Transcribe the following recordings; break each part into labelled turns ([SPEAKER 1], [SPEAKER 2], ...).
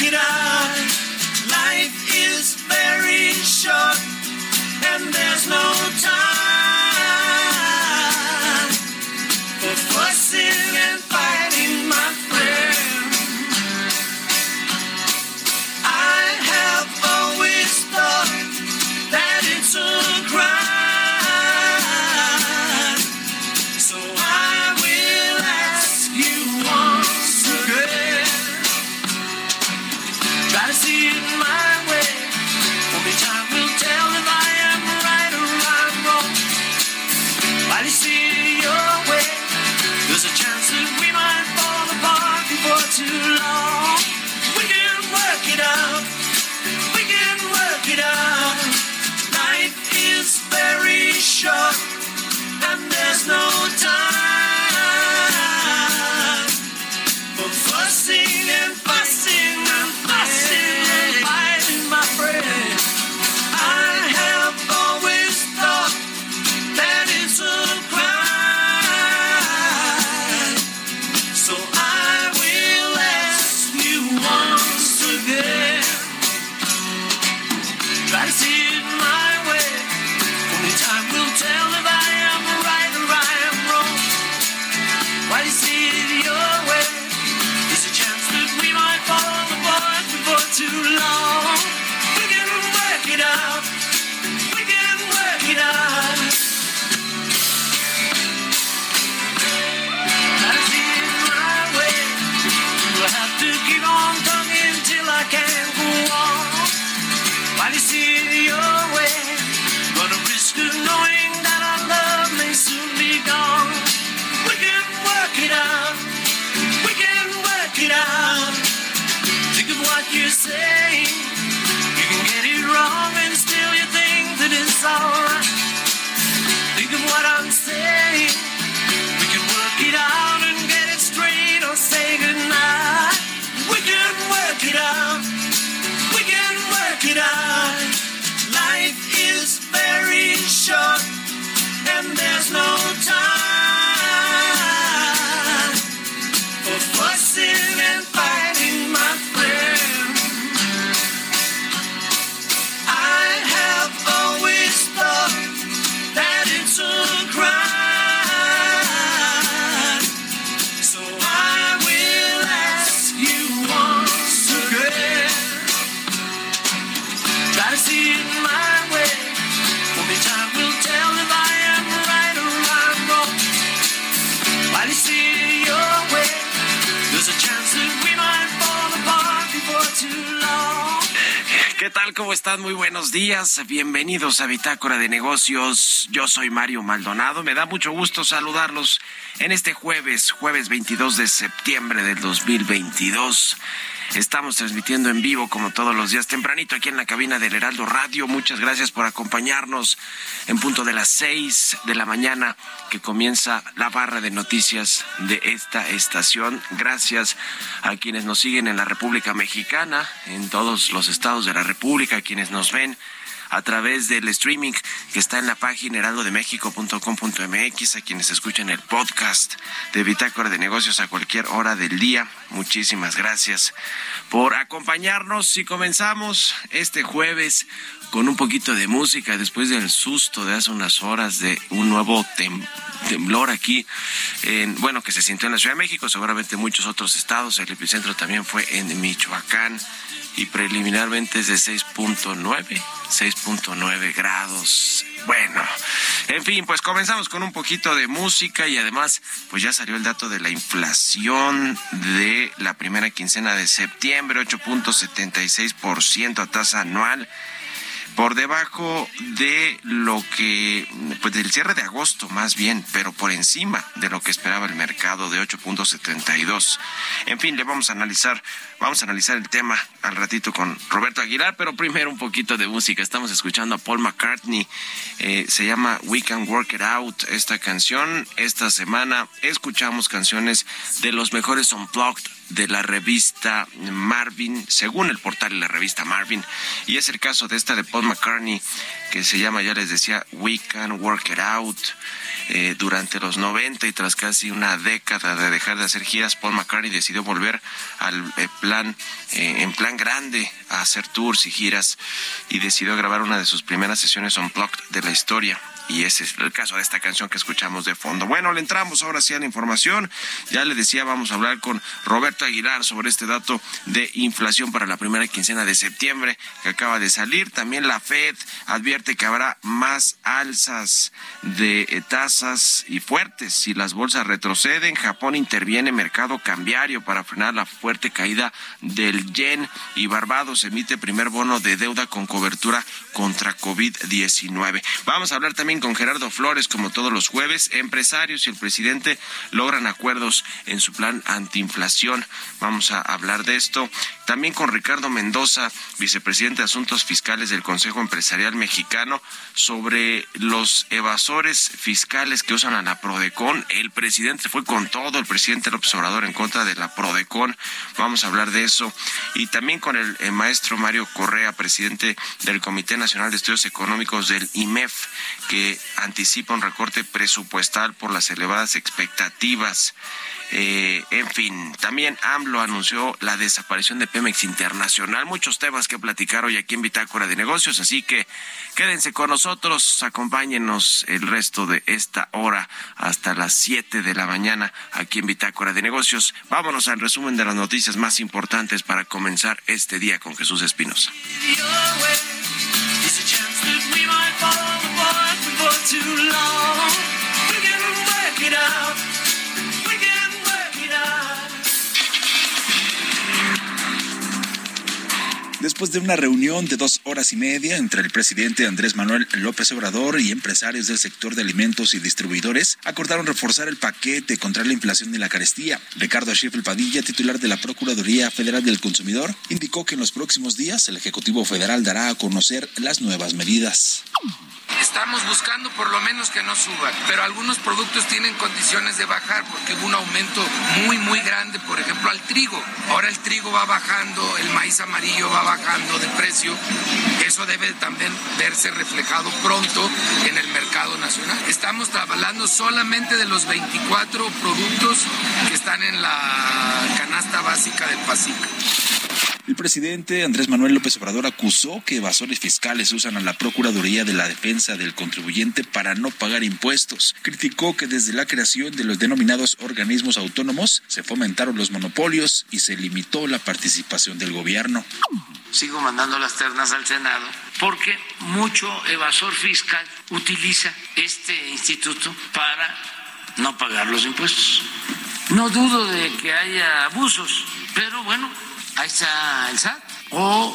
[SPEAKER 1] Get out.
[SPEAKER 2] ¿Cómo están? Muy buenos días. Bienvenidos a Bitácora de Negocios. Yo soy Mario Maldonado. Me da mucho gusto saludarlos en este jueves, jueves 22 de septiembre del 2022. Estamos transmitiendo en vivo como todos los días tempranito aquí en la cabina del Heraldo Radio. Muchas gracias por acompañarnos en punto de las seis de la mañana que comienza la barra de noticias de esta estación. Gracias a quienes nos siguen en la República Mexicana, en todos los estados de la República, a quienes nos ven a través del streaming que está en la página heraldodemexico.com.mx, a quienes escuchan el podcast de Bitácora de Negocios a cualquier hora del día. Muchísimas gracias por acompañarnos y comenzamos este jueves con un poquito de música después del susto de hace unas horas de un nuevo temblor aquí, en, bueno, que se sintió en la Ciudad de México, seguramente muchos otros estados, el epicentro también fue en Michoacán y preliminarmente es de 6.9, 6.9 grados. Bueno, en fin, pues comenzamos con un poquito de música y además, pues ya salió el dato de la inflación de la primera quincena de septiembre, 8.76% a tasa anual por debajo de lo que, pues del cierre de agosto más bien, pero por encima de lo que esperaba el mercado de 8.72. En fin, le vamos a analizar, vamos a analizar el tema al ratito con Roberto Aguilar, pero primero un poquito de música. Estamos escuchando a Paul McCartney, eh, se llama We Can Work It Out esta canción. Esta semana escuchamos canciones de los mejores unplugged de la revista Marvin, según el portal de la revista Marvin, y es el caso de esta de Paul McCartney, que se llama, ya les decía, We Can Work It Out. Eh, durante los 90 y tras casi una década de dejar de hacer giras, Paul McCartney decidió volver al eh, plan, eh, en plan grande, a hacer tours y giras y decidió grabar una de sus primeras sesiones unplugged de la historia y ese es el caso de esta canción que escuchamos de fondo. Bueno, le entramos ahora sí a la información. Ya le decía, vamos a hablar con Roberto Aguilar sobre este dato de inflación para la primera quincena de septiembre que acaba de salir. También la Fed advierte que habrá más alzas de eh, tasas y fuertes si las bolsas retroceden. Japón interviene mercado cambiario para frenar la fuerte caída del yen y Barbados emite primer bono de deuda con cobertura contra COVID-19. Vamos a hablar también con Gerardo Flores, como todos los jueves. Empresarios y el presidente logran acuerdos en su plan antiinflación. Vamos a hablar de esto. También con Ricardo Mendoza, vicepresidente de Asuntos Fiscales del Consejo Empresarial Mexicano, sobre los evasores fiscales que usan a la Prodecon. El presidente fue con todo, el presidente López Obrador en contra de la Prodecon. Vamos a hablar de eso. Y también con el, el maestro Mario Correa, presidente del Comité Nacional de Estudios Económicos del IMEF, que anticipa un recorte presupuestal por las elevadas expectativas. Eh, en fin, también AMLO anunció la desaparición de Pemex Internacional. Muchos temas que platicar hoy aquí en Bitácora de Negocios, así que quédense con nosotros, acompáñenos el resto de esta hora hasta las 7 de la mañana aquí en Bitácora de Negocios. Vámonos al resumen de las noticias más importantes para comenzar este día con Jesús Espinosa. might follow the boys for too long.
[SPEAKER 3] Después de una reunión de dos horas y media entre el presidente Andrés Manuel López Obrador y empresarios del sector de alimentos y distribuidores, acordaron reforzar el paquete contra la inflación y la carestía. Ricardo Schiffel Padilla, titular de la Procuraduría Federal del Consumidor, indicó que en los próximos días el Ejecutivo Federal dará a conocer las nuevas medidas.
[SPEAKER 4] Estamos buscando por lo menos que no suban, pero algunos productos tienen condiciones de bajar porque un aumento muy, muy grande, por ejemplo, al trigo. Ahora el trigo va bajando, el maíz amarillo va bajando de precio. Eso debe también verse reflejado pronto en el mercado nacional. Estamos hablando solamente de los 24 productos que están en la canasta básica del PASIC.
[SPEAKER 3] El presidente Andrés Manuel López Obrador acusó que evasores fiscales usan a la Procuraduría de la Defensa del Contribuyente para no pagar impuestos. Criticó que desde la creación de los denominados organismos autónomos se fomentaron los monopolios y se limitó la participación del gobierno.
[SPEAKER 5] Sigo mandando las ternas al Senado porque mucho evasor fiscal utiliza este instituto para no pagar los impuestos. No dudo de que haya abusos, pero bueno, ahí está el SAT, o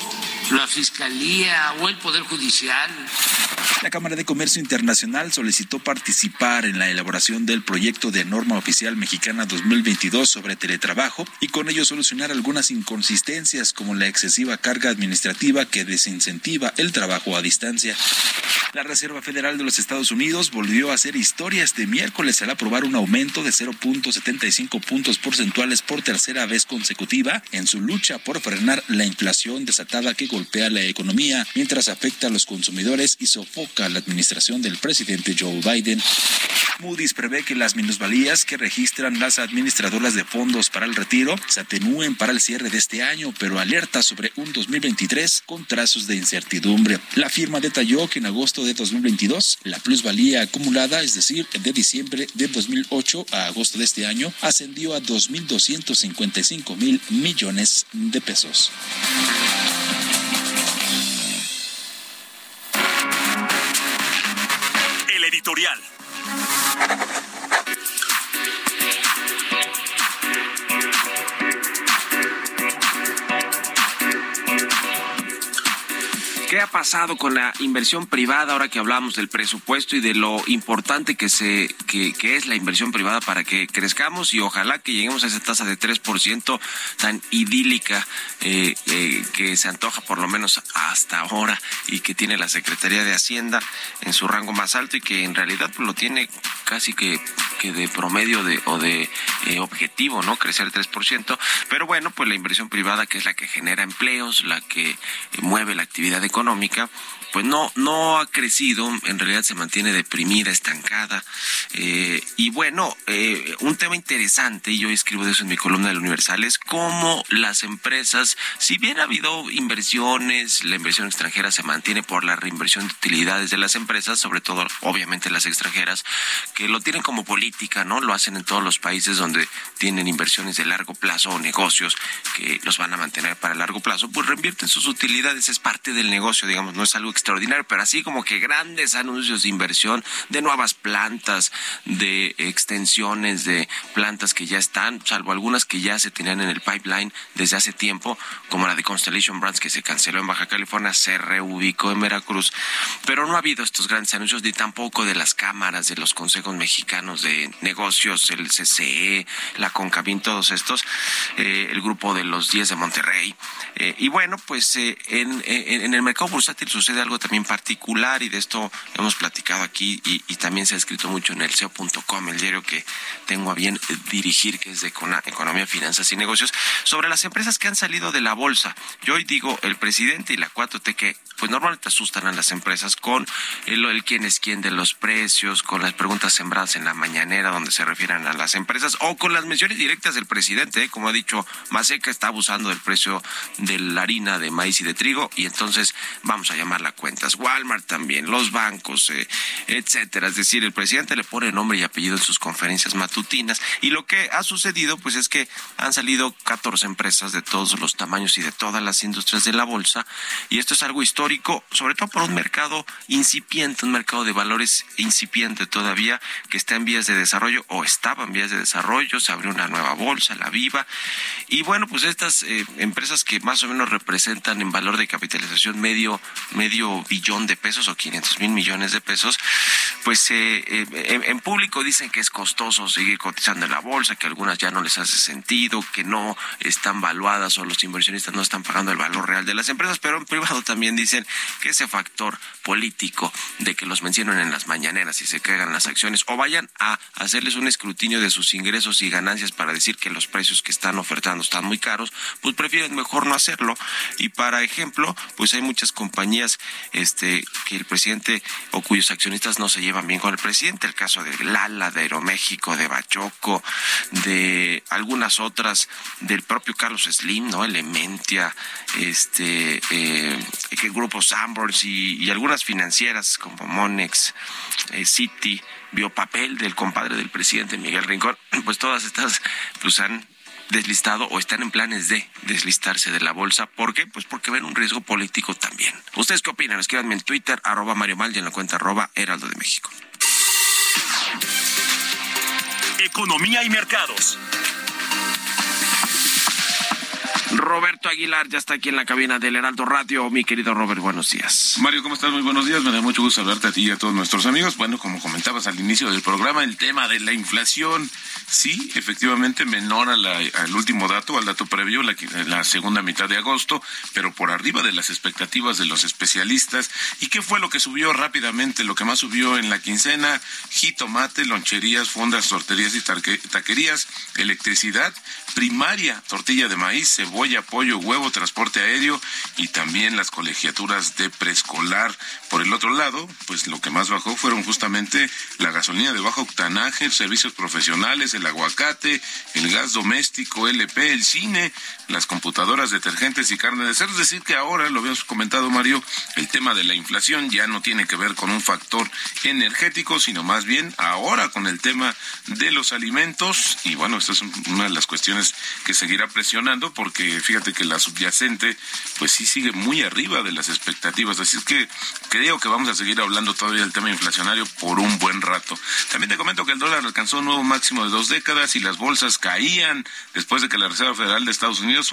[SPEAKER 5] la Fiscalía o el Poder Judicial.
[SPEAKER 3] La Cámara de Comercio Internacional solicitó participar en la elaboración del proyecto de norma oficial mexicana 2022 sobre teletrabajo y con ello solucionar algunas inconsistencias como la excesiva carga administrativa que desincentiva el trabajo a distancia. La Reserva Federal de los Estados Unidos volvió a hacer historia este miércoles al aprobar un aumento de 0.75 puntos porcentuales por tercera vez consecutiva en su lucha por frenar la inflación desatada que golpea la economía mientras afecta a los consumidores y sofoca la administración del presidente Joe Biden. Moody's prevé que las minusvalías que registran las administradoras de fondos para el retiro se atenúen para el cierre de este año, pero alerta sobre un 2023 con trazos de incertidumbre. La firma detalló que en agosto de 2022 la plusvalía acumulada, es decir, de diciembre de 2008 a agosto de este año, ascendió a 2.255 mil millones de pesos.
[SPEAKER 6] Editorial.
[SPEAKER 2] ¿Qué ha pasado con la inversión privada ahora que hablamos del presupuesto y de lo importante que se que, es la inversión privada para que crezcamos y ojalá que lleguemos a esa tasa de 3% tan idílica eh, eh, que se antoja por lo menos hasta ahora y que tiene la Secretaría de Hacienda en su rango más alto y que en realidad pues, lo tiene casi que, que de promedio de, o de eh, objetivo, ¿no? Crecer 3%. Pero bueno, pues la inversión privada que es la que genera empleos, la que mueve la actividad económica, Económica pues no, no ha crecido, en realidad se mantiene deprimida, estancada. Eh, y bueno, eh, un tema interesante, y yo escribo de eso en mi columna del Universal, es cómo las empresas, si bien ha habido inversiones, la inversión extranjera se mantiene por la reinversión de utilidades de las empresas, sobre todo obviamente las extranjeras, que lo tienen como política, ¿no? Lo hacen en todos los países donde tienen inversiones de largo plazo o negocios que los van a mantener para largo plazo, pues reinvierten sus utilidades, es parte del negocio, digamos, no es algo extraordinario, pero así como que grandes anuncios de inversión de nuevas plantas, de extensiones de plantas que ya están, salvo algunas que ya se tenían en el pipeline desde hace tiempo, como la de Constellation Brands que se canceló en Baja California, se reubicó en Veracruz, pero no ha habido estos grandes anuncios ni tampoco de las cámaras, de los consejos mexicanos de negocios, el CCE, la Concabin, todos estos, eh, el grupo de los 10 de Monterrey. Eh, y bueno, pues eh, en, el mercado bursátil sucede algo también particular y de esto hemos platicado aquí y, también se ha escrito mucho en el SEO.com, el diario que tengo a bien dirigir, que es de Economía, Finanzas y Negocios, sobre las empresas que han salido de la bolsa. Yo hoy digo, el presidente y la 4T que pues normalmente asustan a las empresas con el, el quién es quién de los precios, con las preguntas sembradas en la mañanera donde se refieren a las empresas o con las menciones directas del presidente, ¿eh? como ha dicho Maseca está abusando del precio de la harina de maíz y de trigo y entonces vamos a llamarla cuentas. Walmart también, los bancos, eh, etcétera. Es decir, el presidente le pone nombre y apellido en sus conferencias matutinas y lo que ha sucedido pues es que han salido 14 empresas de todos los tamaños y de todas las industrias de la bolsa y esto es algo histórico, sobre todo por un mercado incipiente, un mercado de valores incipiente todavía que está en vías de desarrollo o estaba en vías de desarrollo, se abrió una nueva bolsa, la Viva y bueno, pues estas eh, empresas que más o menos representan en valor de capitalización medio medio billón de pesos o 500 mil millones de pesos, pues eh, eh, en, en, público dicen que es costoso seguir cotizando en la bolsa, que algunas ya no les hace sentido, que no están valuadas o los inversionistas no están pagando el valor real de las empresas, pero en privado también dicen que ese factor político de que los mencionen en las mañaneras y se caigan las acciones o vayan a hacerles un escrutinio de sus ingresos y ganancias para decir que los precios que están ofertando están muy caros, pues prefieren mejor no hacerlo. Y para ejemplo, pues hay muchas compañías este, que el presidente o cuyos accionistas no se llevan bien con el presidente, el caso de Lala, de Aeroméxico, de Bachoco, de algunas otras, del propio Carlos Slim, ¿no? Elementia, este, eh, el grupo Sanborns y, algunas financieras como Monex, eh, City, Biopapel del compadre del presidente Miguel Rincón, pues todas estas pues han deslistado o están en planes de deslistarse de la bolsa. ¿Por qué? Pues porque ven un riesgo político también. ¿Ustedes qué opinan? Escríbanme en Twitter, arroba Mario Mal y en la cuenta arroba Heraldo de México.
[SPEAKER 6] Economía y mercados.
[SPEAKER 2] Roberto Aguilar ya está aquí en la cabina del Heraldo Radio. Mi querido Robert, buenos días.
[SPEAKER 7] Mario, ¿cómo estás? Muy buenos días. Me da mucho gusto hablarte a ti y a todos nuestros amigos. Bueno, como comentabas al inicio del programa, el tema de la inflación, sí, efectivamente menor al último dato, al dato previo, la, la segunda mitad de agosto, pero por arriba de las expectativas de los especialistas. ¿Y qué fue lo que subió rápidamente? Lo que más subió en la quincena, jitomate, loncherías, fondas, torterías y taquerías, electricidad, primaria, tortilla de maíz, cebolla, pollo, huevo, transporte aéreo y también las colegiaturas de preescolar. Por el otro lado, pues lo que más bajó fueron justamente la gasolina de bajo octanaje, servicios profesionales, el aguacate, el gas doméstico, LP, el cine, las computadoras, detergentes y carne de cerdo. Es decir, que ahora, lo habíamos comentado Mario, el tema de la inflación ya no tiene que ver con un factor energético, sino más bien ahora con el tema de los alimentos. Y bueno, esta es una de las cuestiones que seguirá presionando porque fíjate que la subyacente pues sí sigue muy arriba de las expectativas. Así es que creo que vamos a seguir hablando todavía del tema inflacionario por un buen rato. También te comento que el dólar alcanzó un nuevo máximo de dos décadas y las bolsas caían después de que la Reserva Federal de Estados Unidos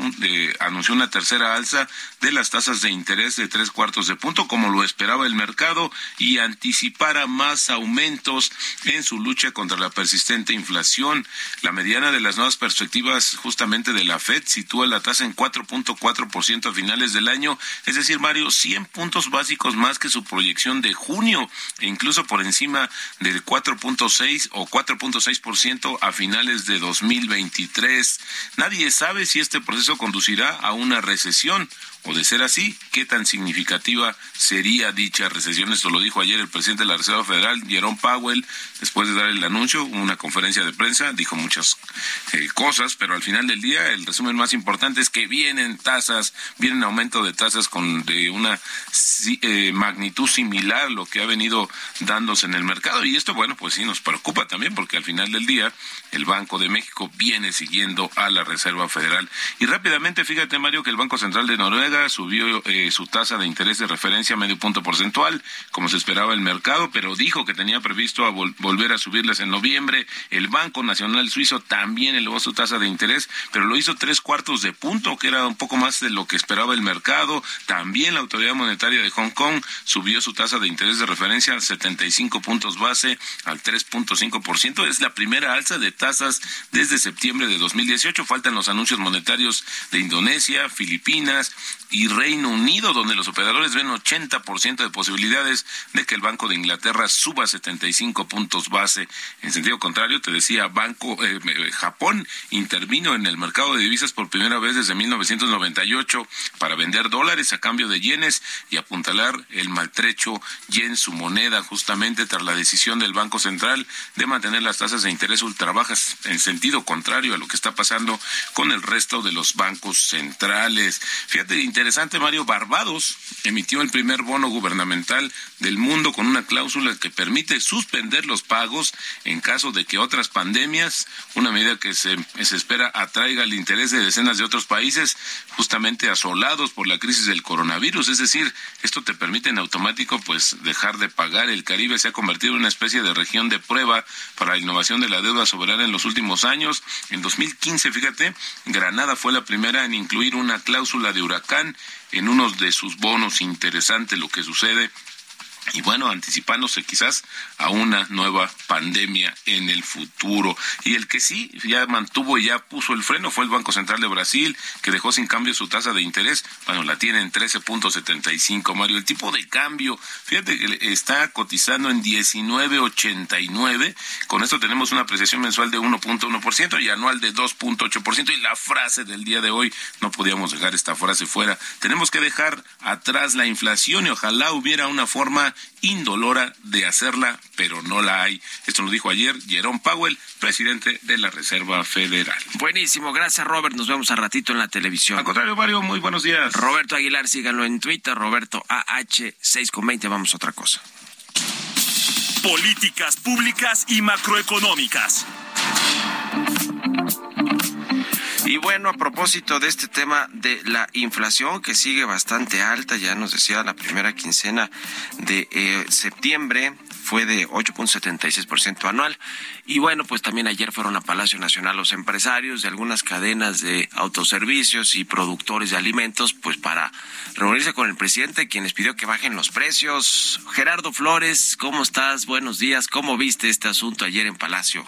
[SPEAKER 7] anunció una tercera alza de las tasas de interés de tres cuartos de punto como lo esperaba el mercado y anticipara más aumentos en su lucha contra la persistente inflación. La mediana de las nuevas perspectivas justamente de la Fed sitúa la tasa en 4.4% a finales del año, es decir, Mario, 100 puntos básicos más que su proyección de junio, e incluso por encima del 4.6 o 4.6% a finales de 2023. Nadie sabe si este proceso conducirá a una recesión o de ser así, ¿qué tan significativa sería dicha recesión? Esto lo dijo ayer el presidente de la Reserva Federal, Jerome Powell, después de dar el anuncio, una conferencia de prensa, dijo muchas eh, cosas, pero al final del día el resumen más importante es que vienen tasas, vienen aumento de tasas con de una eh, magnitud similar a lo que ha venido dándose en el mercado. Y esto, bueno, pues sí nos preocupa también porque al final del día el Banco de México viene siguiendo a la Reserva Federal. Y rápidamente, fíjate Mario, que el Banco Central de Noruega subió eh, su tasa de interés de referencia a medio punto porcentual, como se esperaba el mercado, pero dijo que tenía previsto volver a subirles en noviembre. El Banco Nacional Suizo también elevó su tasa de interés, pero lo hizo tres cuartos de punto, que era un poco más de lo que esperaba el mercado. También la Autoridad Monetaria de Hong Kong subió su tasa de interés de referencia a 75 puntos base al 3.5%. Es la primera alza de tasas desde septiembre de 2018. Faltan los anuncios monetarios de Indonesia, Filipinas, y Reino Unido, donde los operadores ven 80% de posibilidades de que el Banco de Inglaterra suba 75 puntos base. En sentido contrario, te decía, Banco eh, eh, Japón intervino en el mercado de divisas por primera vez desde 1998 para vender dólares a cambio de yenes y apuntalar el maltrecho yen, su moneda, justamente tras la decisión del Banco Central de mantener las tasas de interés ultra bajas, en sentido contrario a lo que está pasando con el resto de los bancos centrales. Fíjate, Mario, Barbados emitió el primer bono gubernamental del mundo con una cláusula que permite suspender los pagos en caso de que otras pandemias, una medida que se, se espera atraiga el interés de decenas de otros países justamente asolados por la crisis del coronavirus. Es decir, esto te permite en automático pues dejar de pagar. El Caribe se ha convertido en una especie de región de prueba para la innovación de la deuda soberana en los últimos años. En 2015, fíjate, Granada fue la primera en incluir una cláusula de huracán en uno de sus bonos interesante lo que sucede y bueno, anticipándose quizás a una nueva pandemia en el futuro. Y el que sí ya mantuvo y ya puso el freno fue el Banco Central de Brasil, que dejó sin cambio su tasa de interés. Bueno, la tiene en 13.75, Mario. El tipo de cambio, fíjate que está cotizando en 19.89. Con esto tenemos una apreciación mensual de 1.1% y anual de 2.8%. Y la frase del día de hoy, no podíamos dejar esta frase fuera. Tenemos que dejar atrás la inflación y ojalá hubiera una forma indolora de hacerla, pero no la hay. Esto lo dijo ayer Jerome Powell, presidente de la Reserva Federal.
[SPEAKER 2] Buenísimo, gracias Robert. Nos vemos a ratito en la televisión.
[SPEAKER 7] Al contrario, Mario, muy buenos días.
[SPEAKER 2] Roberto Aguilar, síganlo en Twitter, Roberto AH6 con 20. Vamos a otra cosa.
[SPEAKER 6] Políticas públicas y macroeconómicas.
[SPEAKER 2] Y bueno, a propósito de este tema de la inflación que sigue bastante alta, ya nos decía la primera quincena de eh, septiembre fue de 8.76% anual. Y bueno, pues también ayer fueron a Palacio Nacional los empresarios de algunas cadenas de autoservicios y productores de alimentos, pues para reunirse con el presidente, quien les pidió que bajen los precios. Gerardo Flores, ¿cómo estás? Buenos días. ¿Cómo viste este asunto ayer en Palacio?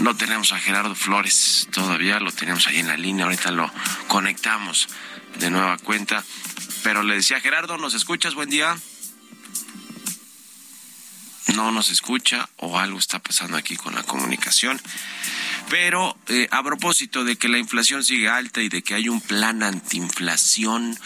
[SPEAKER 2] No tenemos a Gerardo Flores todavía, lo tenemos ahí en la línea, ahorita lo conectamos de nueva cuenta. Pero le decía Gerardo, ¿nos escuchas? Buen día. No nos escucha o algo está pasando aquí con la comunicación. Pero eh, a propósito de que la inflación sigue alta y de que hay un plan antiinflación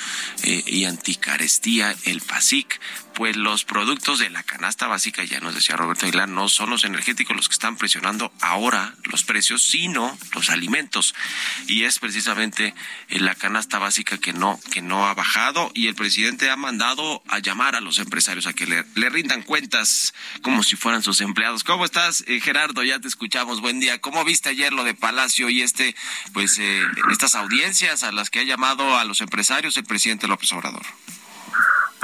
[SPEAKER 2] eh, y anticarestía, el PASIC, pues los productos de la canasta básica, ya nos decía Roberto Aguilar, no son los energéticos los que están presionando ahora los precios, sino los alimentos. Y es precisamente eh, la canasta básica que no, que no ha bajado y el presidente ha mandado a llamar a los empresarios a que le, rindan cuentas como si fueran sus empleados. ¿Cómo estás, eh, Gerardo? Ya te escuchamos. Buen día. ¿Cómo viste ayer lo de Palacio y este, pues, eh, estas audiencias a las que ha llamado a los empresarios el presidente López Obrador?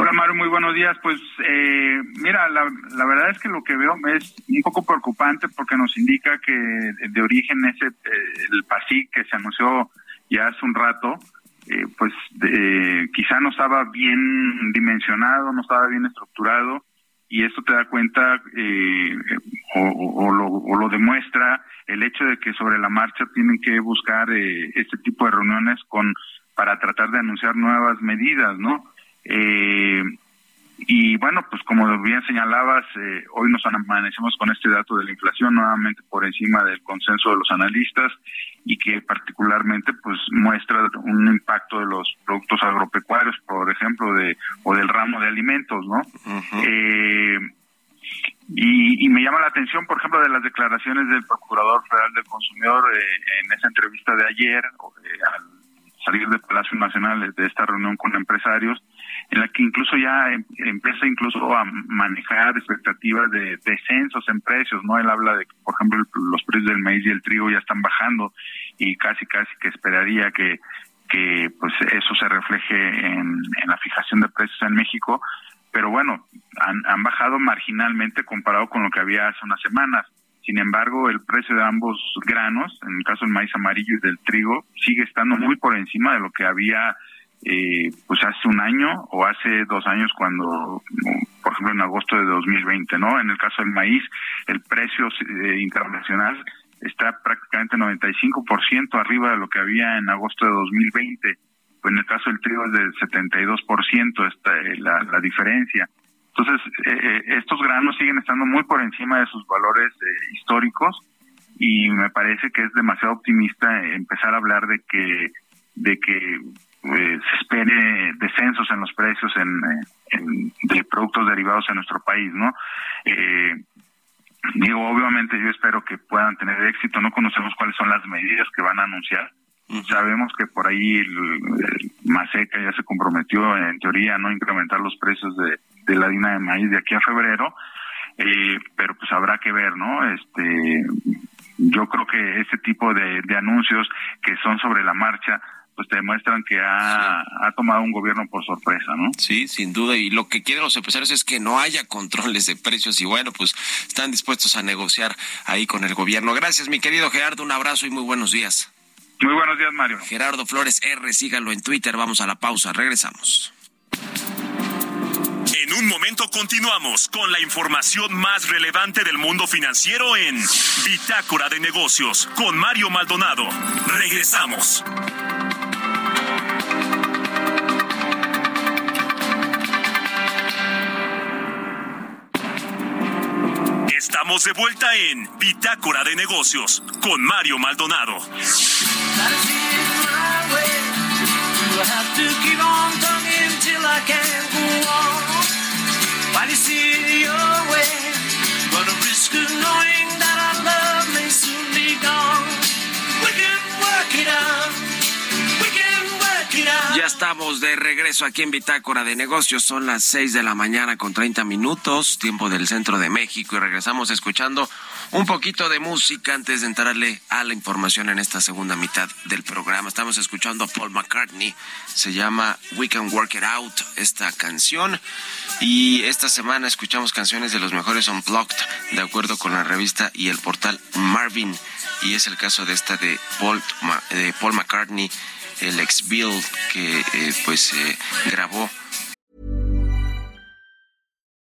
[SPEAKER 8] Hola Mario, muy buenos días. Pues eh, mira, la, verdad es que lo que veo es un poco preocupante porque nos indica que de origen ese eh, el PASIC que se anunció ya hace un rato, eh, pues quizá no estaba bien dimensionado, no estaba bien estructurado y esto te da cuenta eh, o, o, lo, o, lo, demuestra el hecho de que sobre la marcha tienen que buscar eh, este tipo de reuniones con para tratar de anunciar nuevas medidas, ¿no? Eh, y bueno, pues como bien señalabas, eh, hoy nos amanecemos con este dato de la inflación nuevamente por encima del consenso de los analistas y que particularmente pues muestra un impacto de los productos agropecuarios, por ejemplo, de o del ramo de alimentos, ¿no? Uh -huh. eh, y, y, me llama la atención, por ejemplo, de las declaraciones del Procurador Federal del Consumidor eh, en esa entrevista de ayer, eh, al salir del Palacio Nacional de esta reunión con empresarios, en la que incluso ya em, empieza incluso a manejar expectativas de descensos en precios, ¿no? Él habla de que, por ejemplo, los precios del maíz y el trigo ya están bajando y casi casi que esperaría que que pues eso se refleje en, en la fijación de precios en México, pero bueno, han, han bajado marginalmente comparado con lo que había hace unas semanas. Sin embargo, el precio de ambos granos, en el caso del maíz amarillo y del trigo, sigue estando muy por encima de lo que había eh, pues hace un año o hace dos años cuando, por ejemplo, en agosto de 2020, ¿no? En el caso del maíz, el precio eh, internacional está prácticamente 95% arriba de lo que había en agosto de 2020. Pues en el caso del trigo es del 72% esta, eh, la, la diferencia. Entonces, eh, estos granos siguen estando muy por encima de sus valores eh, históricos y me parece que es demasiado optimista empezar a hablar de que de que eh, se espere descensos en los precios en, en, de productos derivados en nuestro país, ¿no? Eh, digo, obviamente yo espero que puedan tener éxito, no conocemos cuáles son las medidas que van a anunciar, Sabemos que por ahí el, el Maseca ya se comprometió, en teoría, a no incrementar los precios de, la harina de maíz de aquí a febrero, eh, pero pues habrá que ver, ¿no? Este, yo creo que ese tipo de, anuncios que son sobre la marcha, pues te demuestran que ha, ha, tomado un gobierno por sorpresa, ¿no?
[SPEAKER 2] Sí, sin duda. Y lo que quieren los empresarios es que no haya controles de precios y bueno, pues están dispuestos a negociar ahí con el gobierno. Gracias, mi querido Gerardo. Un abrazo y muy buenos días.
[SPEAKER 8] Muy buenos días, Mario.
[SPEAKER 2] Gerardo Flores R, síganlo en Twitter. Vamos a la pausa, regresamos.
[SPEAKER 1] En un momento continuamos con la información más relevante del mundo financiero en Bitácora de Negocios con Mario Maldonado. Regresamos. Estamos de vuelta en Bitácora de Negocios con Mario Maldonado.
[SPEAKER 2] Ya estamos de regreso aquí en Bitácora de Negocios. Son las 6 de la mañana con 30 minutos, tiempo del centro de México, y regresamos escuchando Un poquito de música antes de entrarle a la información en esta segunda mitad del programa. Estamos escuchando a Paul McCartney. Se llama We Can Work It Out esta canción. Y esta semana escuchamos canciones de los mejores Unplugged, de acuerdo con la revista y el portal Marvin. Y es el caso de esta de Paul, de Paul McCartney, el ex Bill, que eh, pues eh, grabó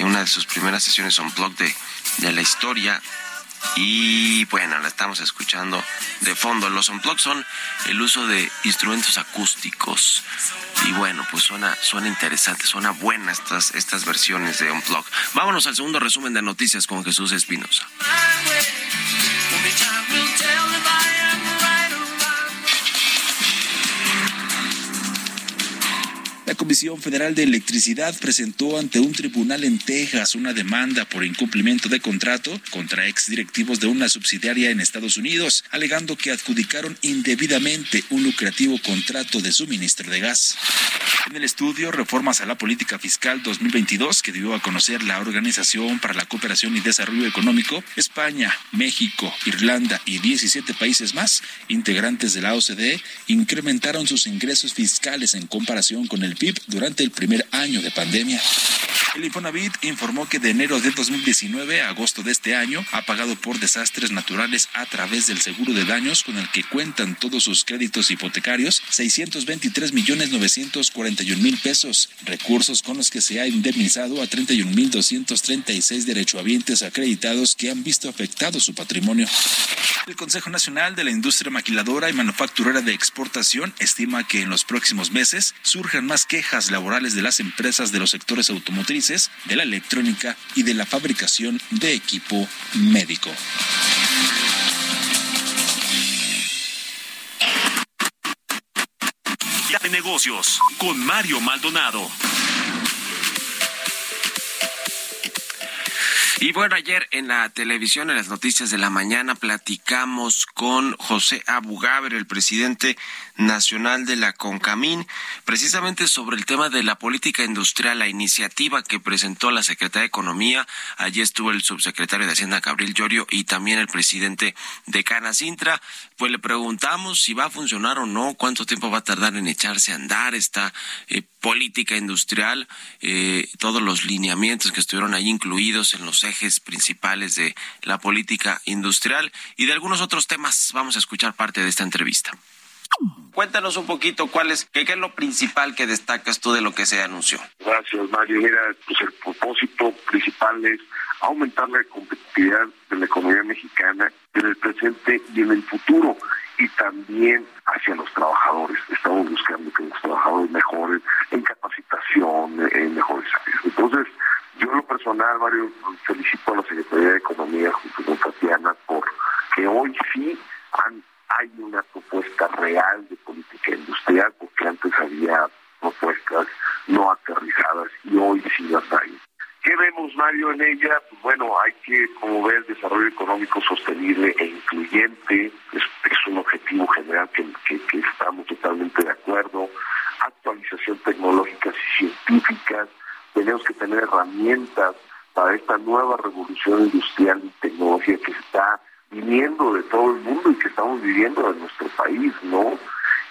[SPEAKER 2] En una de sus primeras sesiones on blog de, de la historia. Y bueno, la estamos escuchando de fondo. Los unplugs son el uso de instrumentos acústicos. Y bueno, pues suena, suena interesante, suena buena estas, estas versiones de unplug. Vámonos al segundo resumen de noticias con Jesús Espinosa.
[SPEAKER 3] La Comisión Federal de Electricidad presentó ante un tribunal en Texas una demanda por incumplimiento de contrato contra exdirectivos de una subsidiaria en Estados Unidos, alegando que adjudicaron indebidamente un lucrativo contrato de suministro de gas. En el estudio Reformas a la Política Fiscal 2022 que dio a conocer la Organización para la Cooperación y Desarrollo Económico, España, México, Irlanda y 17 países más, integrantes de la OCDE, incrementaron sus ingresos fiscales en comparación con el PIB durante el primer año de pandemia. El Infonavit informó que de enero de 2019 a agosto de este año ha pagado por desastres naturales a través del seguro de daños con el que cuentan todos sus créditos hipotecarios 623 millones 941 mil pesos, recursos con los que se ha indemnizado a 31 mil 236 derechohabientes acreditados que han visto afectado su patrimonio. El Consejo Nacional de la Industria Maquiladora y Manufacturera de Exportación estima que en los próximos meses surjan más quejas laborales de las empresas de los sectores automotrices, de la electrónica y de la fabricación de equipo médico.
[SPEAKER 6] de negocios con Mario Maldonado.
[SPEAKER 2] Y bueno, ayer en la televisión, en las noticias de la mañana, platicamos con José Abugaber, el presidente nacional de la CONCAMIN, precisamente sobre el tema de la política industrial, la iniciativa que presentó la Secretaría de Economía. Allí estuvo el subsecretario de Hacienda, Gabriel Llorio, y también el presidente de Canacintra. Pues le preguntamos si va a funcionar o no, cuánto tiempo va a tardar en echarse a andar esta eh, política industrial, eh, todos los lineamientos que estuvieron ahí incluidos en los ejes principales de la política industrial y de algunos otros temas. Vamos a escuchar parte de esta entrevista. Cuéntanos un poquito cuál es, qué, es lo principal que destacas tú de lo que se anunció.
[SPEAKER 9] Gracias, Mario. Mira, pues el propósito principal es aumentar la competitividad de la economía mexicana en el presente y en el futuro y también hacia los trabajadores. Estamos buscando que los trabajadores mejoren en capacitación, en mejores servicios. Entonces, yo en lo personal, Mario, felicito a la Secretaría de Economía junto con Tatiana por que hoy sí han hay una propuesta real de política industrial, porque antes había propuestas no aterrizadas y hoy sí las hay. ¿Qué vemos, Mario, en ella? Pues bueno, hay que promover desarrollo económico sostenible e incluyente, es, un objetivo general que, que, que estamos totalmente de acuerdo, actualización tecnológicas y científicas, tenemos que tener herramientas para esta nueva revolución industrial y tecnología que está viniendo de todo el mundo y que estamos viviendo en nuestro país, ¿no?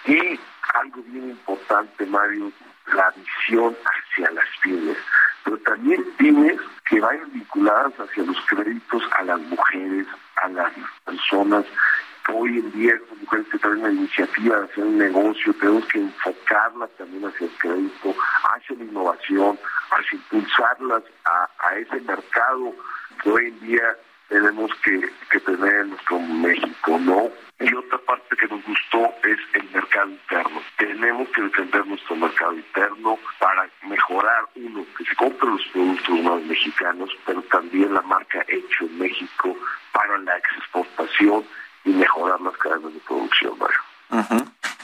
[SPEAKER 9] Y algo bien importante, Mario, la visión hacia las pymes, pero también pymes que vayan vinculadas hacia los créditos a las mujeres, a las personas hoy en día estas mujeres que traen la iniciativa de hacer un negocio, tenemos que enfocarlas también hacia el crédito, hacia la innovación, hacia impulsarlas a, a ese mercado que hoy en día tenemos que, que tener nuestro México, ¿no? Y otra parte que nos gustó es el mercado interno. Tenemos que defender nuestro mercado interno para mejorar, uno, que se compren los productos más mexicanos, pero también la marca hecho en México para la exportación y mejorar las cadenas de producción, Mario.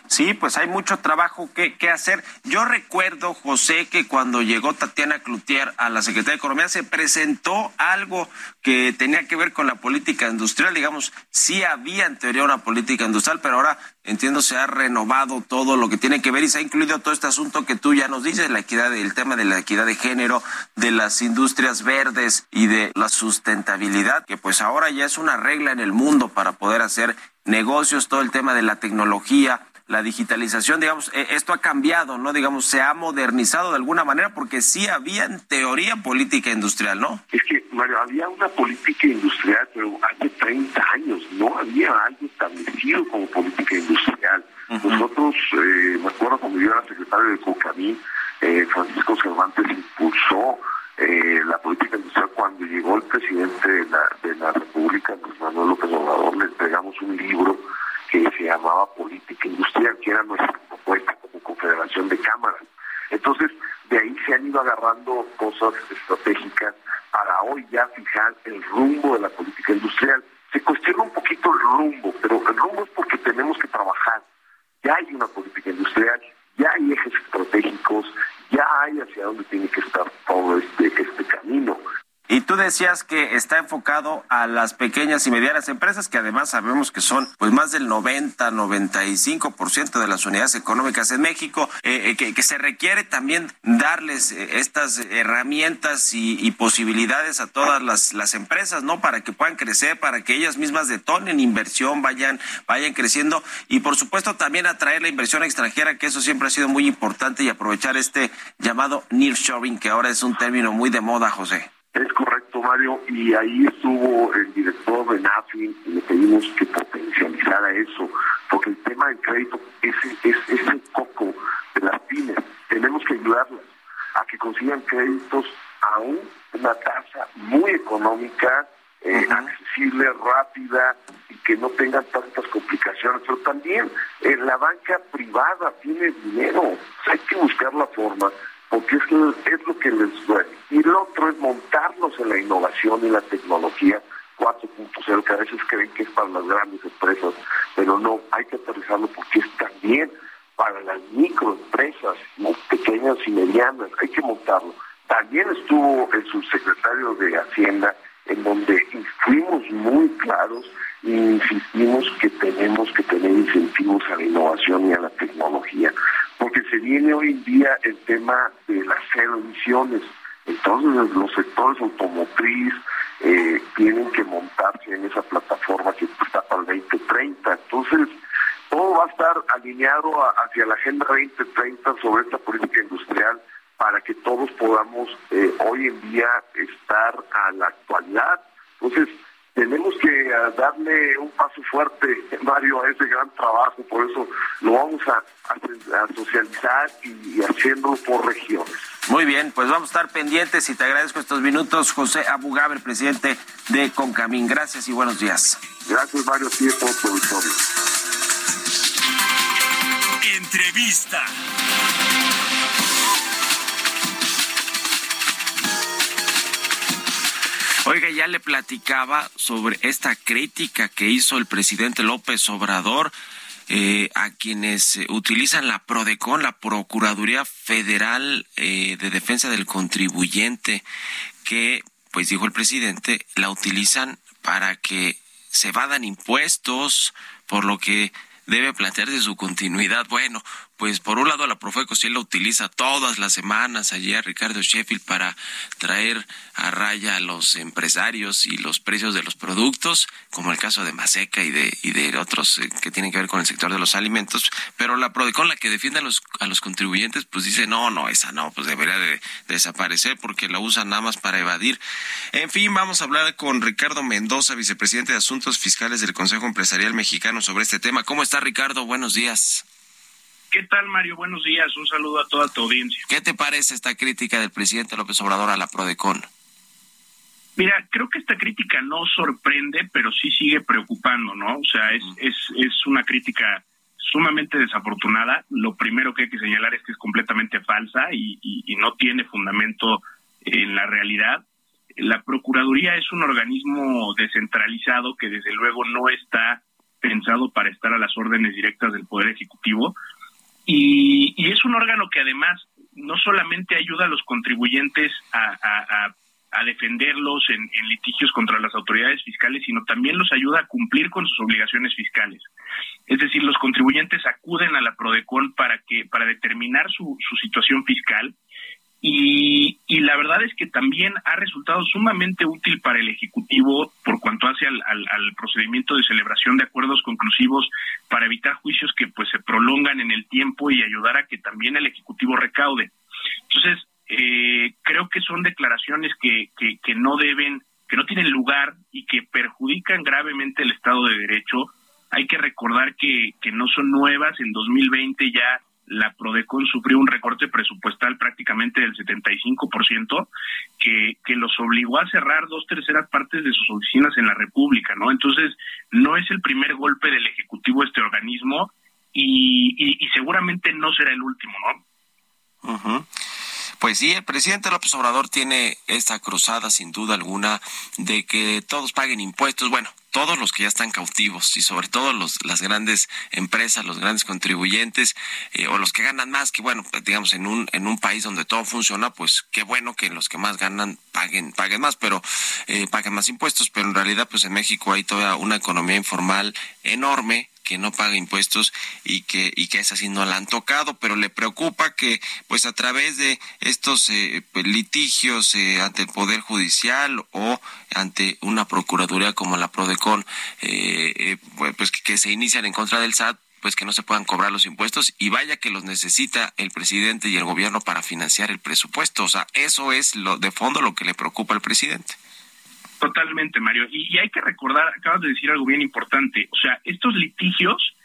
[SPEAKER 2] Sí, pues hay mucho trabajo que, que, hacer. Yo recuerdo, José, que cuando llegó Tatiana Cloutier a la Secretaría de Economía se presentó algo que tenía que ver con la política industrial. Digamos, sí había en teoría una política industrial, pero ahora entiendo se ha renovado todo lo que tiene que ver y se ha incluido todo este asunto que tú ya nos dices, la equidad, el tema de la equidad de género, de las industrias verdes y de la sustentabilidad, que pues ahora ya es una regla en el mundo para poder hacer negocios, todo el tema de la tecnología, la digitalización, digamos, eh, esto ha cambiado, ¿no? Digamos, se ha modernizado de alguna manera porque sí había en teoría política industrial, ¿no?
[SPEAKER 9] Es que, Mario, había una política industrial, pero hace 30 años no había algo establecido como política industrial. Nosotros, eh, me acuerdo cuando yo era secretario de COCAMI, eh, Francisco Cervantes impulsó eh, la política industrial cuando llegó el presidente de la, de la República, pues Manuel López Obrador, le entregamos un libro que se llamaba política industrial, que era nuestra propuesta como confederación de cámaras. Entonces, de ahí se han ido agarrando cosas estratégicas para hoy ya fijar el rumbo de la política industrial. Se cuestiona un poquito el rumbo, pero el rumbo es porque tenemos que trabajar. Ya hay una política industrial, ya hay ejes estratégicos, ya hay hacia dónde tiene que estar todo este, este camino.
[SPEAKER 2] Y tú decías que está enfocado a las pequeñas y medianas empresas, que además sabemos que son pues más del 90, 95% de las unidades económicas en México, eh, que, que, se requiere también darles eh, estas herramientas y, y, posibilidades a todas las, las empresas, ¿no? Para que puedan crecer, para que ellas mismas detonen inversión, vayan, vayan creciendo y por supuesto también atraer la inversión extranjera, que eso siempre ha sido muy importante y aprovechar este llamado nearshoring, que ahora es un término muy de moda, José.
[SPEAKER 9] Es correcto, Mario, y ahí estuvo el director de NAFI y le pedimos que potencializara eso, porque el tema del crédito es, es, es el coco de las pymes. Tenemos que ayudarlas a que consigan créditos a una tasa muy económica, eh, accesible, rápida y que no tengan tantas complicaciones. Pero también eh, la banca privada tiene dinero. hay que buscar la forma porque es es lo que les duele. Y lo otro es montarnos en la innovación y la tecnología 4.0, que a veces creen que es para las grandes empresas, pero no, hay que aterrizarlo porque es también para las microempresas, pequeñas y medianas, hay que montarlo. También estuvo el subsecretario de Hacienda, en donde fuimos muy claros e insistimos que tenemos que tener incentivos a la innovación y a la tecnología porque se viene hoy en día el tema de las cero emisiones. Entonces los sectores automotriz eh, tienen que montarse en esa plataforma que está para el 2030. Entonces todo va a estar alineado hacia la Agenda 2030 sobre esta política industrial para que todos podamos eh, hoy en día estar a la actualidad. Entonces, tenemos que darle un paso fuerte, Mario, a ese gran trabajo, por eso lo vamos a, a, socializar y, y, haciéndolo por regiones.
[SPEAKER 2] Muy bien, pues vamos a estar pendientes y te agradezco estos minutos, José Abugaber, presidente de Concamín. Gracias y buenos días.
[SPEAKER 9] Gracias, Mario, tu auditorio.
[SPEAKER 6] Entrevista.
[SPEAKER 2] Ya le platicaba sobre esta crítica que hizo el presidente López Obrador eh, a quienes eh, utilizan la PRODECON, la Procuraduría Federal eh, de Defensa del Contribuyente, que, pues dijo el presidente, la utilizan para que se vadan impuestos, por lo que debe plantearse su continuidad. Bueno, pues por un lado la Profeco sí la utiliza todas las semanas allí a Ricardo Sheffield para traer a raya a los empresarios y los precios de los productos, como el caso de Maseca y de, y de otros eh, que tienen que ver con el sector de los alimentos, pero la Prodecon, la que defiende a los, a los contribuyentes, pues dice, no, no, esa no, pues debería de, de desaparecer porque la usan nada más para evadir. En fin, vamos a hablar con Ricardo Mendoza, vicepresidente de Asuntos Fiscales del Consejo Empresarial Mexicano sobre este tema. ¿Cómo está Ricardo? Buenos días.
[SPEAKER 10] ¿Qué tal, Mario? Buenos días. Un saludo a toda tu audiencia.
[SPEAKER 2] ¿Qué te parece esta crítica del presidente López Obrador a la Prodecon?
[SPEAKER 10] Mira, creo que esta crítica no sorprende, pero sí sigue preocupando, ¿no? O sea, es, es, es una crítica sumamente desafortunada. Lo primero que hay que señalar es que es completamente falsa y, y, y no tiene fundamento en la realidad. la Procuraduría es un organismo descentralizado que desde luego no está pensado para estar a las órdenes directas del Poder Ejecutivo y, es un órgano que además no solamente ayuda a los contribuyentes a, defenderlos en, en, litigios contra las autoridades fiscales, sino también los ayuda a cumplir con sus obligaciones fiscales. Es decir, los contribuyentes acuden a la Prodecon para que para determinar su, su situación fiscal y, la verdad es que también ha resultado sumamente útil para el Ejecutivo por cuanto hace al, procedimiento de celebración de acuerdos conclusivos para evitar juicios que pues se prolongan en el tiempo y ayudar a que también el Ejecutivo recaude. Entonces, eh, creo que son declaraciones que, que, que no deben, que no tienen lugar y que perjudican gravemente el Estado de Derecho. Hay que recordar que, que no son nuevas. En 2020 ya la Prodecon sufrió un recorte presupuestal prácticamente del 75%, que, que los obligó a cerrar dos terceras partes de sus oficinas en la República, ¿no? Entonces, no es el primer golpe del Ejecutivo este organismo y, y, seguramente no será el último, ¿no?
[SPEAKER 2] Pues sí, el presidente López Obrador tiene esta cruzada sin duda alguna de que todos paguen impuestos. Bueno, todos los que ya están cautivos y sobre todo los, las grandes empresas, los grandes contribuyentes eh, o los que ganan más, que bueno, pues, digamos en un en un país donde todo funciona, pues qué bueno que los que más ganan paguen paguen más, pero eh, paguen más impuestos, pero en realidad pues en México hay toda una economía informal enorme que no paga impuestos y que y que es así no la han tocado, pero le preocupa que pues a través de estos eh, pues, litigios eh, ante el poder judicial o ante una procuraduría como la Prodecon eh, pues que, que se inician en contra del SAT pues que no se puedan cobrar los impuestos y vaya que los necesita el presidente y el gobierno para financiar el presupuesto. O sea, eso es lo de fondo lo que le preocupa al presidente.
[SPEAKER 10] Totalmente, Mario. Y, hay que recordar, acabas de decir algo bien importante, o sea, estos litigios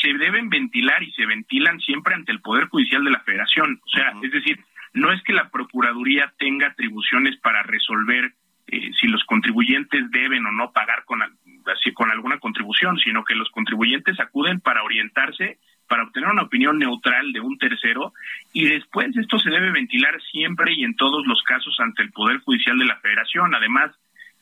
[SPEAKER 10] se deben ventilar y se ventilan siempre ante el Poder Judicial de la Federación. O sea, es decir, no es que la Procuraduría tenga atribuciones para resolver eh, si los contribuyentes deben o no pagar con, así, con alguna contribución, sino que los contribuyentes acuden para orientarse, para obtener una opinión neutral de un tercero, y después esto se debe ventilar siempre y en todos los casos ante el Poder Judicial de la Federación. Además,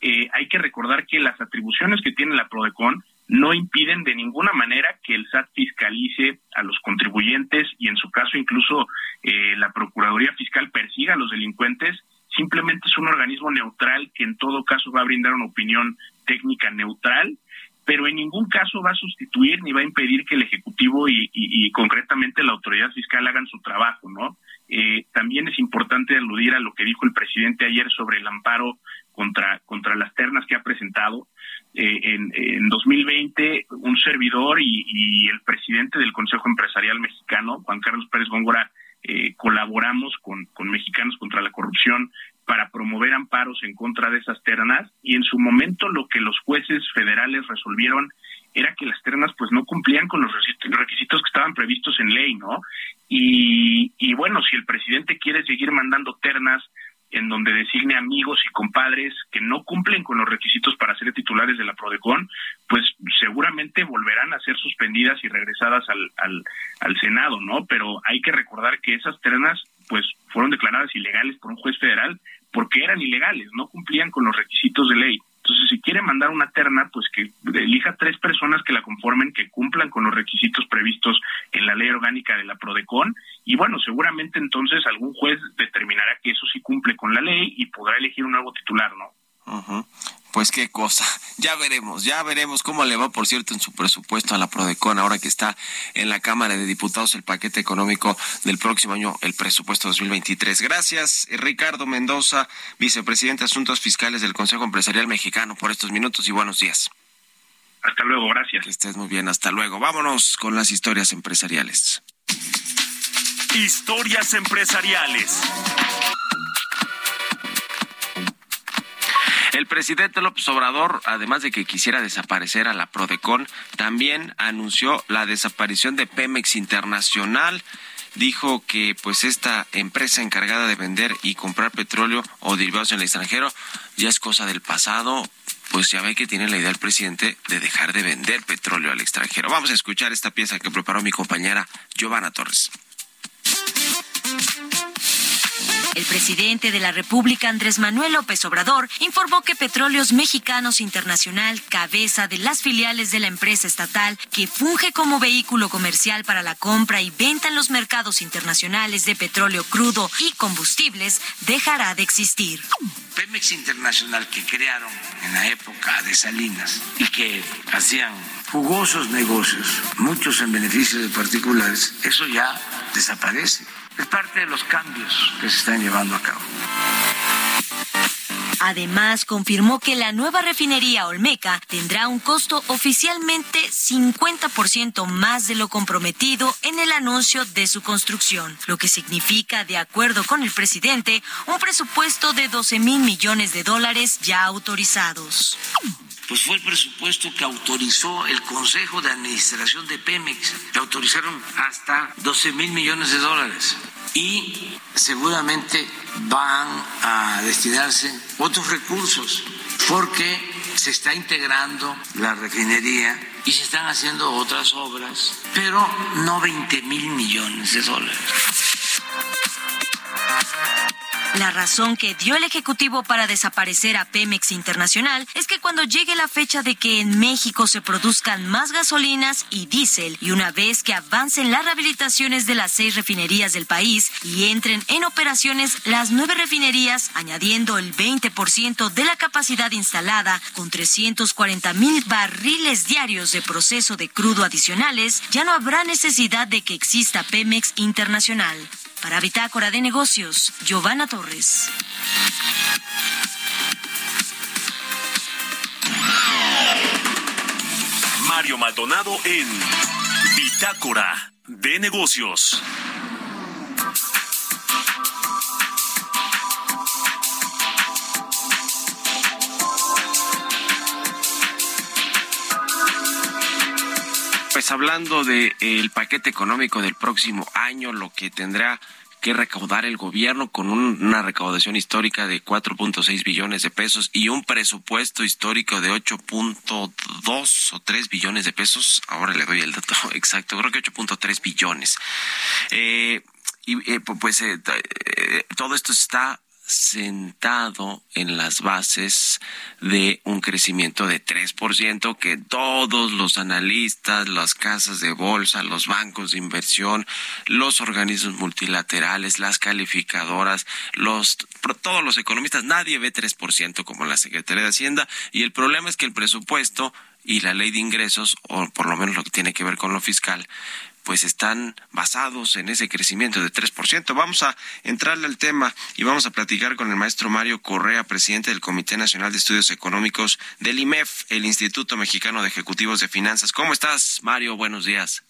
[SPEAKER 10] eh, hay que recordar que las atribuciones que tiene la PRODECON no impiden de ninguna manera que el SAT fiscalice a los contribuyentes y en su caso incluso eh, la Procuraduría Fiscal persiga a los delincuentes. Simplemente es un organismo neutral que en todo caso va a brindar una opinión técnica neutral, pero en ningún caso va a sustituir ni va a impedir que el Ejecutivo y, concretamente la autoridad fiscal hagan su trabajo, ¿no? Eh, también es importante aludir a lo que dijo el presidente ayer sobre el amparo contra, contra las ternas que ha presentado. Eh, en, en 2020, un servidor y, el presidente del Consejo Empresarial Mexicano, Juan Carlos Pérez Góngora, eh, colaboramos con, con Mexicanos contra la Corrupción para promover amparos en contra de esas ternas y en su momento lo que los jueces federales resolvieron era que las ternas pues no cumplían con los requisitos que estaban previstos en ley, ¿no? Y, y bueno, si el presidente quiere seguir mandando ternas en donde designe amigos y compadres que no cumplen con los requisitos para ser titulares de la Prodecon, pues seguramente volverán a ser suspendidas y regresadas al, al, Senado, ¿no? Pero hay que recordar que esas ternas pues fueron declaradas ilegales por un juez federal porque eran ilegales, no cumplían con los requisitos de ley. Entonces, si quiere mandar una terna, pues que elija tres personas que la conformen, que cumplan con los requisitos previstos en la ley orgánica de la PRODECON, y bueno, seguramente entonces algún juez determinará que eso sí cumple con la ley y podrá elegir un nuevo titular, ¿no?
[SPEAKER 2] Pues qué cosa. Ya veremos, ya veremos cómo le va, por cierto, en su presupuesto a la Prodecon, ahora que está en la Cámara de Diputados el paquete económico del próximo año, el presupuesto 2023. Gracias, Ricardo Mendoza, vicepresidente de Asuntos Fiscales del Consejo Empresarial Mexicano, por estos minutos y buenos días.
[SPEAKER 10] Hasta luego, gracias.
[SPEAKER 2] Que estés muy bien, hasta luego. Vámonos con las historias empresariales.
[SPEAKER 6] Historias empresariales.
[SPEAKER 2] El presidente López Obrador, además de que quisiera desaparecer a la Prodecon, también anunció la desaparición de Pemex Internacional dijo que pues esta empresa encargada de vender y comprar petróleo o derivados en el extranjero ya es cosa del pasado, pues ya ve que tiene la idea el presidente de dejar de vender petróleo al extranjero. Vamos a escuchar esta pieza que preparó mi compañera Giovanna Torres.
[SPEAKER 11] El presidente de la República, Andrés Manuel López Obrador, informó que Petróleos Mexicanos Internacional, cabeza de las filiales de la empresa estatal que funge como vehículo comercial para la compra y venta en los mercados internacionales de petróleo crudo y combustibles, dejará de existir.
[SPEAKER 5] Pemex Internacional que crearon en la época de Salinas y que hacían jugosos negocios, muchos en beneficio de particulares, eso ya desaparece. Es parte de los cambios que se están llevando a cabo.
[SPEAKER 11] Además, confirmó que la nueva refinería Olmeca tendrá un costo oficialmente 50% más de lo comprometido en el anuncio de su construcción, lo que significa, de acuerdo con el presidente, un presupuesto de 12 mil millones de dólares ya autorizados
[SPEAKER 5] pues fue el presupuesto que autorizó el Consejo de Administración de Pemex. Le autorizaron hasta 12 mil millones de dólares. Y seguramente van a destinarse otros recursos, porque se está integrando la refinería y se están haciendo otras obras, pero no 20 mil millones de dólares.
[SPEAKER 11] La razón que dio el Ejecutivo para desaparecer a Pemex Internacional es que cuando llegue la fecha de que en México se produzcan más gasolinas y diésel y una vez que avancen las rehabilitaciones de las seis refinerías del país y entren en operaciones las nueve refinerías, añadiendo el 20% de la capacidad instalada con 340 mil barriles diarios de proceso de crudo adicionales, ya no habrá necesidad de que exista Pemex Internacional. Para Bitácora de Negocios, Giovanna Torres.
[SPEAKER 6] Mario Maldonado en Bitácora de Negocios.
[SPEAKER 2] Pues hablando del el paquete económico del próximo año, lo que tendrá que recaudar el gobierno con una recaudación histórica de 4.6 billones de pesos y un presupuesto histórico de 8.2 o 3 billones de pesos. Ahora le doy el dato exacto, creo que 8.3 billones. Eh, y eh, pues eh, todo esto está sentado en las bases de un crecimiento de 3% que todos los analistas, las casas de bolsa, los bancos de inversión, los organismos multilaterales, las calificadoras, los todos los economistas, nadie ve 3% como la Secretaría de Hacienda. Y el problema es que el presupuesto y la ley de ingresos, o por lo menos lo que tiene que ver con lo fiscal, pues están basados en ese crecimiento de 3%. Vamos a entrarle al tema y vamos a platicar con el maestro Mario Correa, presidente del Comité Nacional de Estudios Económicos del IMEF, el Instituto Mexicano de Ejecutivos de Finanzas. ¿Cómo estás, Mario? Buenos días.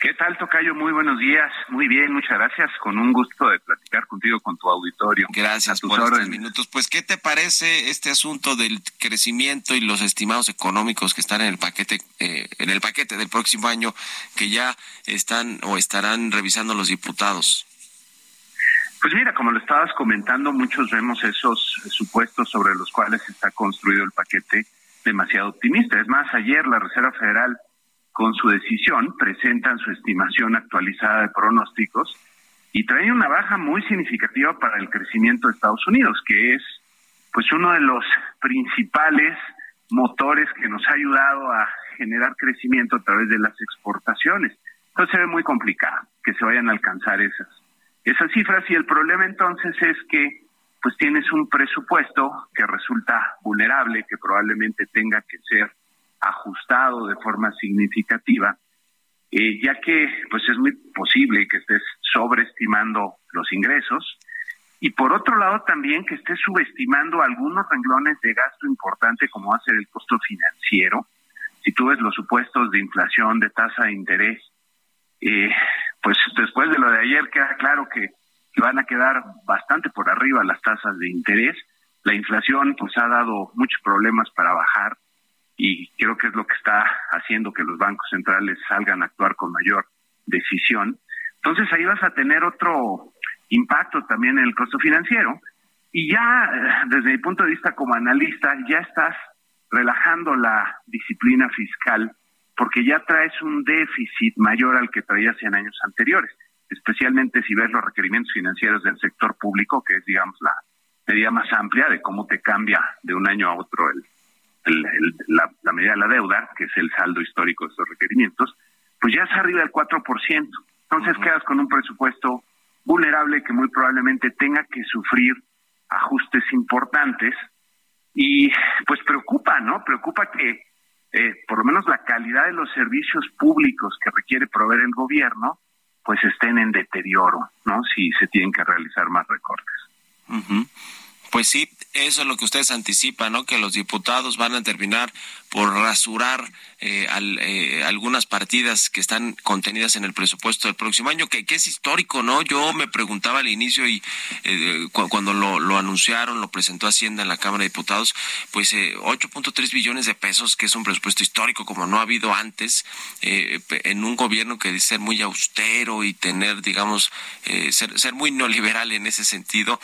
[SPEAKER 12] ¿Qué tal, Tocayo? Muy buenos días. Muy bien, muchas gracias. Con un gusto de platicar contigo, con tu auditorio.
[SPEAKER 2] Gracias por estos minutos. Pues, ¿qué te parece este asunto del crecimiento y los estimados económicos que están en el paquete, eh, en el paquete del próximo año, que ya están o estarán revisando los diputados?
[SPEAKER 12] Pues mira, como lo estabas comentando, muchos vemos esos supuestos sobre los cuales está construido el paquete demasiado optimista. Es más, ayer la Reserva Federal con su decisión presentan su estimación actualizada de pronósticos y traen una baja muy significativa para el crecimiento de Estados Unidos, que es pues uno de los principales motores que nos ha ayudado a generar crecimiento a través de las exportaciones. Entonces se ve muy complicado que se vayan a alcanzar esas esas cifras y el problema entonces es que pues tienes un presupuesto que resulta vulnerable, que probablemente tenga que ser ajustado de forma significativa, eh, ya que pues es muy posible que estés sobreestimando los ingresos y por otro lado también que estés subestimando algunos renglones de gasto importante como va a ser el costo financiero. Si tú ves los supuestos de inflación, de tasa de interés, eh, pues después de lo de ayer queda claro que, que van a quedar bastante por arriba las tasas de interés. La inflación pues ha dado muchos problemas para bajar y creo que es lo que está haciendo que los bancos centrales salgan a actuar con mayor decisión. Entonces ahí vas a tener otro impacto también en el costo financiero y ya eh, desde mi punto de vista como analista ya estás relajando la disciplina fiscal porque ya traes un déficit mayor al que traías en años anteriores. especialmente si ves los requerimientos financieros del sector público, que es, digamos, la medida más amplia de cómo te cambia de un año a otro el, la, la, medida de la deuda, que es el saldo histórico de estos requerimientos, pues ya es arriba del 4%. Entonces quedas con un presupuesto vulnerable que muy probablemente tenga que sufrir ajustes importantes y pues preocupa, ¿no? Preocupa que eh, por lo menos la calidad de los servicios públicos que requiere proveer el gobierno pues estén en deterioro, ¿no? Si se tienen que realizar más recortes.
[SPEAKER 2] Pues sí, eso es lo que ustedes anticipan, ¿no? Que los diputados van a terminar por rasurar eh, eh, algunas partidas que están contenidas en el presupuesto del próximo año, que, es histórico, ¿no? Yo me preguntaba al inicio y eh, cuando lo, lo, anunciaron, lo presentó Hacienda en la Cámara de Diputados, pues 8.3 billones de pesos, que es un presupuesto histórico como no ha habido antes, en un gobierno que dice ser muy austero y tener, digamos, ser, ser muy neoliberal en ese sentido,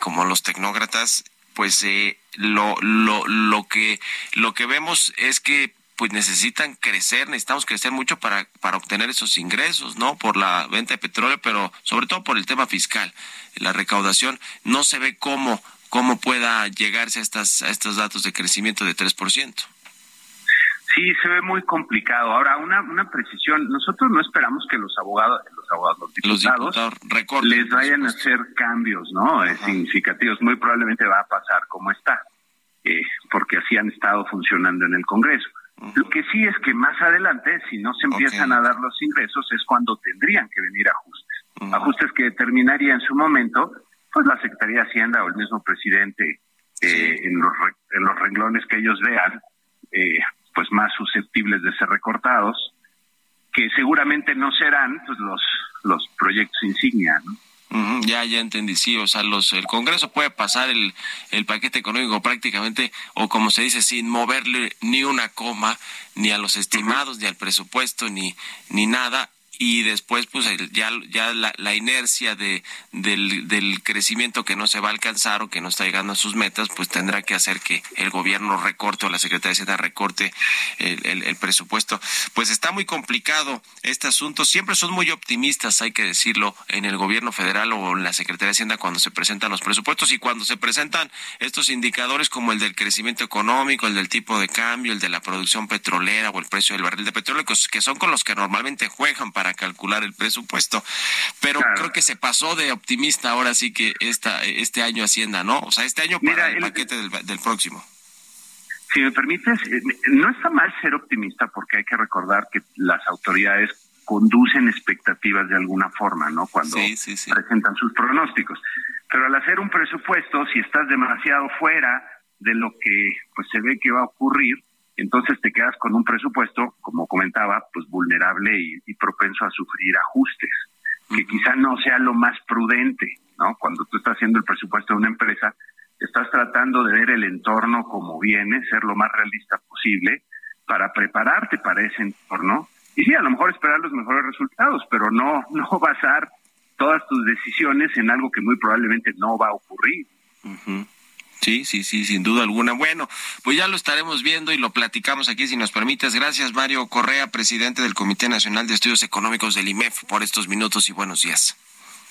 [SPEAKER 2] como los tecnócratas, pues eh, lo, lo, lo, que, lo que vemos es que pues necesitan crecer, necesitamos crecer mucho para, para obtener esos ingresos, ¿no? Por la venta de petróleo, pero sobre todo por el tema fiscal. La recaudación no se ve cómo, cómo pueda llegarse a, estas, a estos datos de crecimiento de 3%.
[SPEAKER 12] Sí, se ve muy complicado. Ahora, una, una precisión, nosotros no esperamos que los abogados, los abogados, los diputados, les vayan a hacer cambios, ¿no? significativos. Muy probablemente va a pasar como está, eh, porque así han estado funcionando en el Congreso. Lo que sí es que más adelante, si no se empiezan a dar los ingresos, es cuando tendrían que venir ajustes. Ajustes que determinaría en su momento, pues la Secretaría de Hacienda o el mismo presidente eh, en, los, en los renglones que ellos vean, eh, pues más susceptibles de ser recortados, que seguramente no serán pues los los proyectos insignia, ¿no?
[SPEAKER 2] ya, ya entendí, sí, o sea, los, el Congreso puede pasar el, el paquete económico prácticamente, o como se dice, sin moverle ni una coma, ni a los estimados, ni al presupuesto, ni, ni nada, y después pues ya, ya la, inercia de, del, crecimiento que no se va a alcanzar o que no está llegando a sus metas, pues tendrá que hacer que el gobierno recorte o la Secretaría de Hacienda recorte el, el, presupuesto. Pues está muy complicado este asunto. Siempre son muy optimistas, hay que decirlo, en el gobierno federal o en la Secretaría de Hacienda cuando se presentan los presupuestos y cuando se presentan estos indicadores como el del crecimiento económico, el del tipo de cambio, el de la producción petrolera o el precio del barril de petróleo, que son con los que normalmente juegan para calcular el presupuesto. Pero creo que se pasó de optimista ahora sí que esta, este año Hacienda, ¿no? O sea, este año para el, paquete del, del próximo.
[SPEAKER 12] Si me permites, eh, no está mal ser optimista porque hay que recordar que las autoridades conducen expectativas de alguna forma, ¿no? Cuando presentan sus pronósticos. Pero al hacer un presupuesto, si estás demasiado fuera de lo que pues se ve que va a ocurrir, entonces te quedas con un presupuesto, como comentaba, pues vulnerable y, propenso a sufrir ajustes, que quizá no sea lo más prudente, ¿no? Cuando tú estás haciendo el presupuesto de una empresa, estás tratando de ver el entorno como viene, ser lo más realista posible para prepararte para ese entorno y sí, a lo mejor esperar los mejores resultados, pero no no basar todas tus decisiones en algo que muy probablemente no va a ocurrir.
[SPEAKER 2] Sí, sí, sí, sin duda alguna. Bueno, pues ya lo estaremos viendo y lo platicamos aquí, si nos permites. Gracias, Mario Correa, presidente del Comité Nacional de Estudios Económicos del IMEF, por estos minutos y buenos días.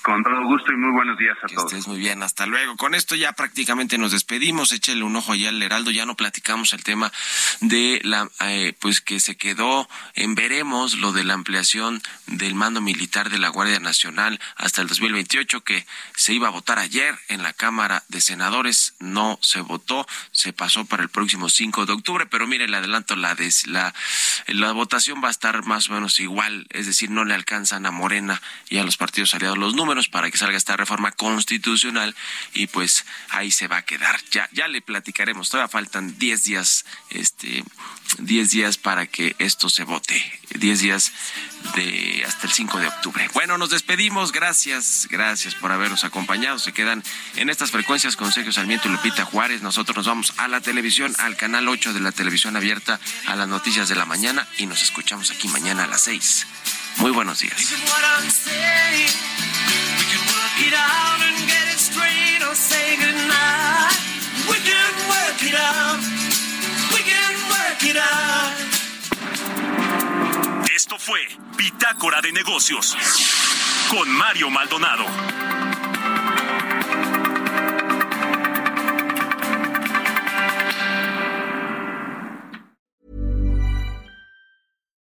[SPEAKER 12] Con todo gusto y muy buenos días a todos.
[SPEAKER 2] Estés muy bien, hasta luego. Con esto ya prácticamente nos despedimos. Échale un ojo allá al Heraldo. Ya no platicamos el tema de la, eh, pues que se quedó en veremos lo de la ampliación del mando militar de la Guardia Nacional hasta el 2028, que se iba a votar ayer en la Cámara de Senadores. No se votó, se pasó para el próximo 5 de octubre, pero mire, le adelanto, la, la, la votación va a estar más o menos igual, es decir, no le alcanzan a Morena y a los partidos aliados los números para que salga esta reforma constitucional y pues ahí se va a quedar. Ya, ya le platicaremos, todavía faltan 10 días, este, 10 días para que esto se vote, 10 días de hasta el 5 de octubre. Bueno, nos despedimos, gracias, gracias por habernos acompañado. Se quedan en estas frecuencias con Sergio Sarmiento y Lupita Juárez. Nosotros nos vamos a la televisión, al canal 8 de la televisión abierta, a las noticias de la mañana y nos escuchamos aquí mañana a las 6. Muy buenos días.
[SPEAKER 6] Esto fue Bitácora de Negocios con Mario Maldonado.